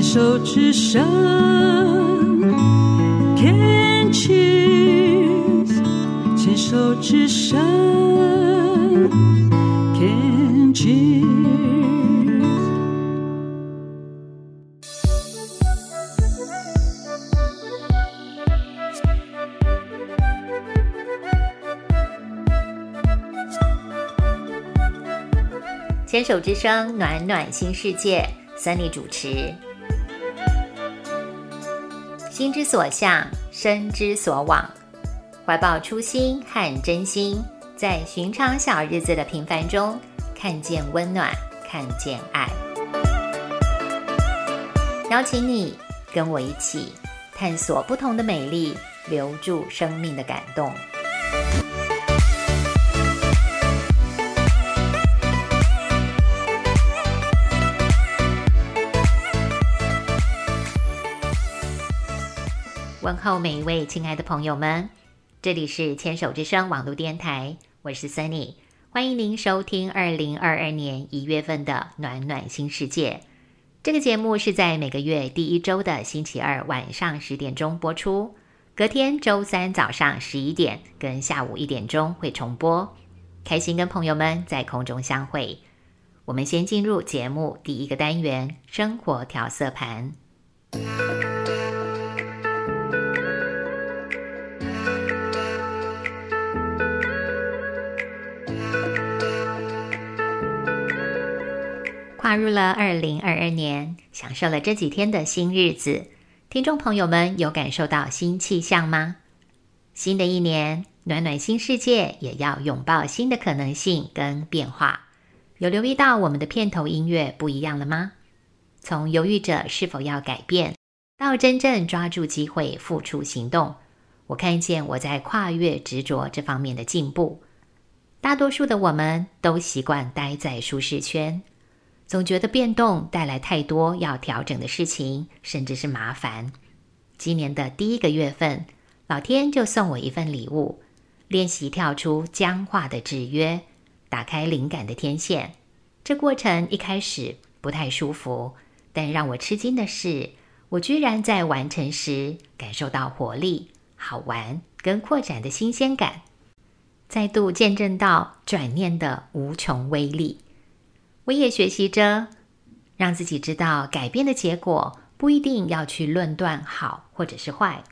牵手之声，Can Cheers。牵手之声，Can Cheers。牵手之声，暖暖新世界，三立主持。心之所向，身之所往，怀抱初心和真心，在寻常小日子的平凡中，看见温暖，看见爱。邀请你跟我一起探索不同的美丽，留住生命的感动。问候每一位亲爱的朋友们，这里是牵手之声网络电台，我是 Sunny，欢迎您收听二零二二年一月份的暖暖新世界。这个节目是在每个月第一周的星期二晚上十点钟播出，隔天周三早上十一点跟下午一点钟会重播。开心跟朋友们在空中相会。我们先进入节目第一个单元——生活调色盘。跨入了二零二二年，享受了这几天的新日子，听众朋友们有感受到新气象吗？新的一年，暖暖新世界也要拥抱新的可能性跟变化。有留意到我们的片头音乐不一样了吗？从犹豫着是否要改变，到真正抓住机会付出行动，我看见我在跨越执着这方面的进步。大多数的我们都习惯待在舒适圈。总觉得变动带来太多要调整的事情，甚至是麻烦。今年的第一个月份，老天就送我一份礼物，练习跳出僵化的制约，打开灵感的天线。这过程一开始不太舒服，但让我吃惊的是，我居然在完成时感受到活力、好玩跟扩展的新鲜感，再度见证到转念的无穷威力。我也学习着，让自己知道改变的结果不一定要去论断好或者是坏，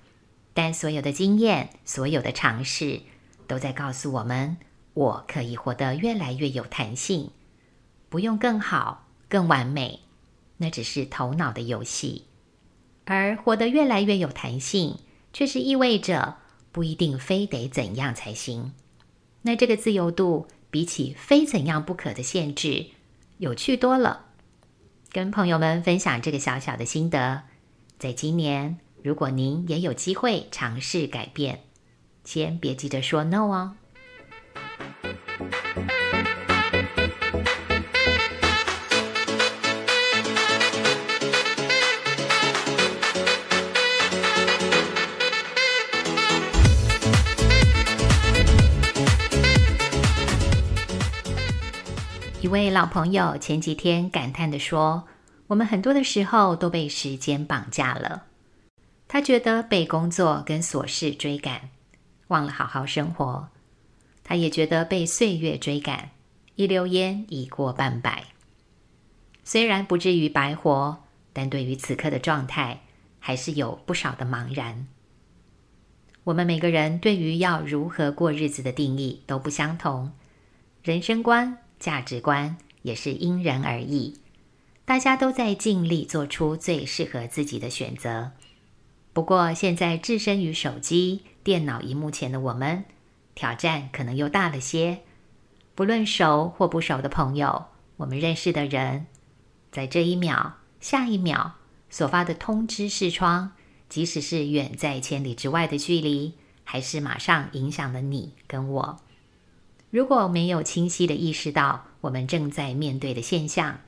但所有的经验、所有的尝试，都在告诉我们，我可以活得越来越有弹性，不用更好、更完美，那只是头脑的游戏，而活得越来越有弹性，却是意味着不一定非得怎样才行。那这个自由度，比起非怎样不可的限制。有趣多了，跟朋友们分享这个小小的心得。在今年，如果您也有机会尝试改变，先别急着说 no 哦。老朋友前几天感叹地说：“我们很多的时候都被时间绑架了。他觉得被工作跟琐事追赶，忘了好好生活。他也觉得被岁月追赶，一溜烟已过半百。虽然不至于白活，但对于此刻的状态，还是有不少的茫然。我们每个人对于要如何过日子的定义都不相同，人生观。”价值观也是因人而异，大家都在尽力做出最适合自己的选择。不过，现在置身于手机、电脑荧幕前的我们，挑战可能又大了些。不论熟或不熟的朋友，我们认识的人，在这一秒、下一秒所发的通知视窗，即使是远在千里之外的距离，还是马上影响了你跟我。如果没有清晰的意识到我们正在面对的现象，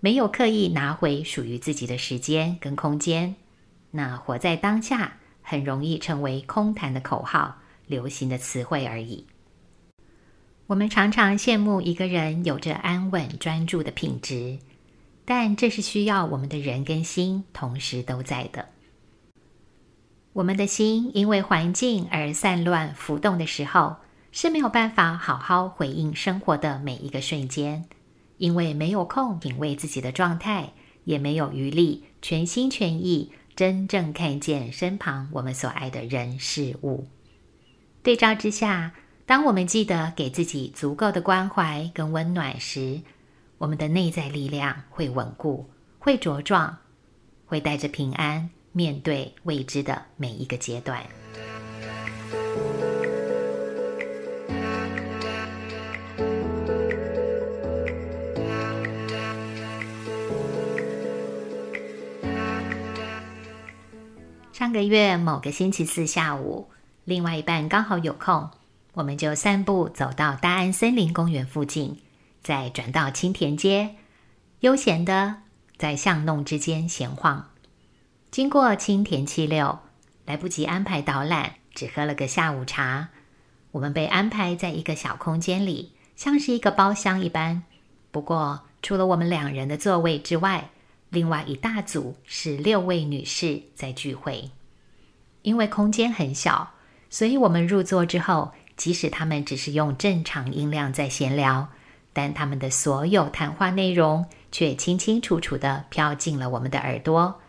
没有刻意拿回属于自己的时间跟空间，那活在当下很容易成为空谈的口号、流行的词汇而已。我们常常羡慕一个人有着安稳专注的品质，但这是需要我们的人跟心同时都在的。我们的心因为环境而散乱浮动的时候，是没有办法好好回应生活的每一个瞬间，因为没有空品味自己的状态，也没有余力全心全意真正看见身旁我们所爱的人事物。对照之下，当我们记得给自己足够的关怀跟温暖时，我们的内在力量会稳固，会茁壮，会带着平安。面对未知的每一个阶段。上个月某个星期四下午，另外一半刚好有空，我们就散步走到大安森林公园附近，再转到青田街，悠闲的在巷弄之间闲晃。经过青田七六，来不及安排导览，只喝了个下午茶。我们被安排在一个小空间里，像是一个包厢一般。不过，除了我们两人的座位之外，另外一大组是六位女士在聚会。因为空间很小，所以我们入座之后，即使他们只是用正常音量在闲聊，但他们的所有谈话内容却清清楚楚地飘进了我们的耳朵。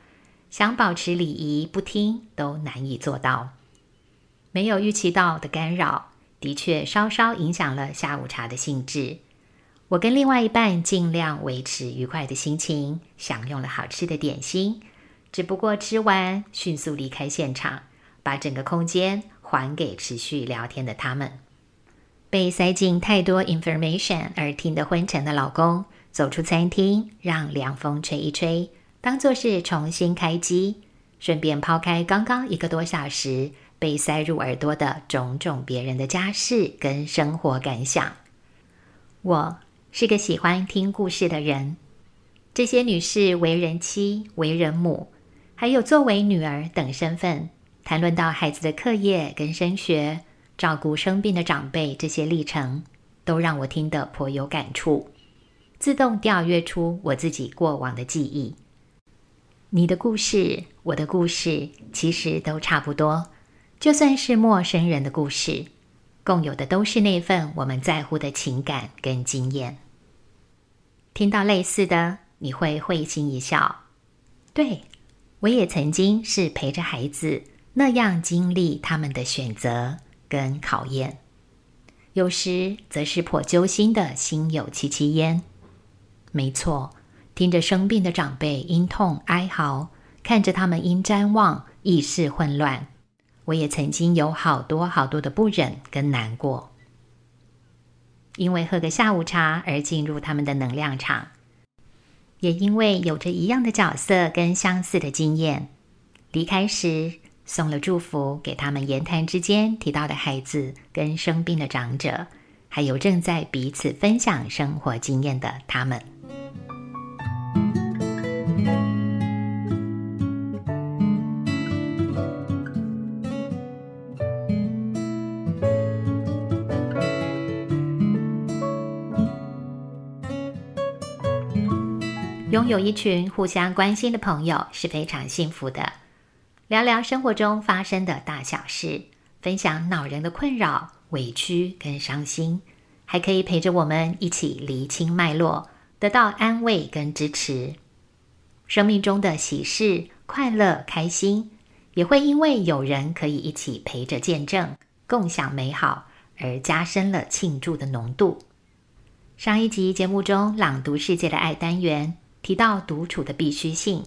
想保持礼仪不听都难以做到，没有预期到的干扰，的确稍稍影响了下午茶的兴致。我跟另外一半尽量维持愉快的心情，享用了好吃的点心，只不过吃完迅速离开现场，把整个空间还给持续聊天的他们。被塞进太多 information 而听得昏沉的老公，走出餐厅，让凉风吹一吹。当做是重新开机，顺便抛开刚刚一个多小时被塞入耳朵的种种别人的家事跟生活感想。我是个喜欢听故事的人，这些女士为人妻、为人母，还有作为女儿等身份，谈论到孩子的课业跟升学、照顾生病的长辈这些历程，都让我听得颇有感触，自动调阅出我自己过往的记忆。你的故事，我的故事，其实都差不多。就算是陌生人的故事，共有的都是那份我们在乎的情感跟经验。听到类似的，你会会心一笑。对，我也曾经是陪着孩子那样经历他们的选择跟考验，有时则是颇揪心的心有戚戚焉。没错。听着生病的长辈因痛哀嚎，看着他们因瞻望意识混乱，我也曾经有好多好多的不忍跟难过。因为喝个下午茶而进入他们的能量场，也因为有着一样的角色跟相似的经验，离开时送了祝福给他们言谈之间提到的孩子跟生病的长者，还有正在彼此分享生活经验的他们。有一群互相关心的朋友是非常幸福的。聊聊生活中发生的大小事，分享恼人的困扰、委屈跟伤心，还可以陪着我们一起厘清脉络，得到安慰跟支持。生命中的喜事、快乐、开心，也会因为有人可以一起陪着见证、共享美好，而加深了庆祝的浓度。上一集节目中朗读世界的爱单元。提到独处的必须性，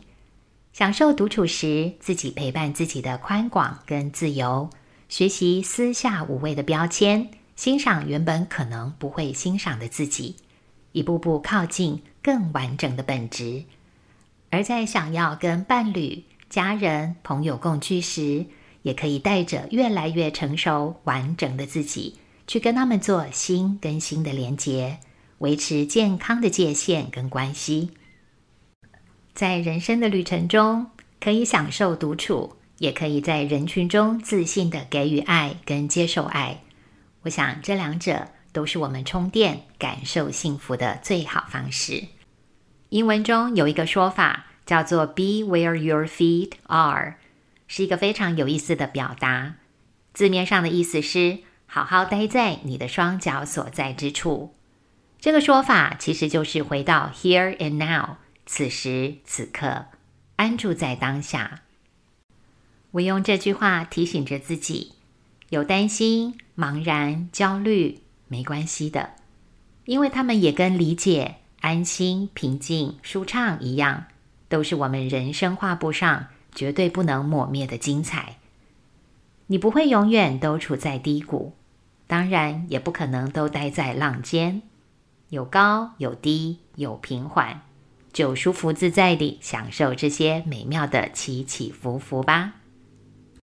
享受独处时自己陪伴自己的宽广跟自由，学习私下无谓的标签，欣赏原本可能不会欣赏的自己，一步步靠近更完整的本质。而在想要跟伴侣、家人、朋友共居时，也可以带着越来越成熟完整的自己，去跟他们做心跟心的连结，维持健康的界限跟关系。在人生的旅程中，可以享受独处，也可以在人群中自信的给予爱跟接受爱。我想这两者都是我们充电、感受幸福的最好方式。英文中有一个说法叫做 “be where your feet are”，是一个非常有意思的表达。字面上的意思是好好待在你的双脚所在之处。这个说法其实就是回到 here and now，此时此刻，安住在当下。我用这句话提醒着自己：有担心、茫然、焦虑，没关系的，因为他们也跟理解、安心、平静、舒畅一样，都是我们人生画布上绝对不能抹灭的精彩。你不会永远都处在低谷，当然也不可能都待在浪尖，有高有低，有平缓，就舒服自在地享受这些美妙的起起伏伏吧。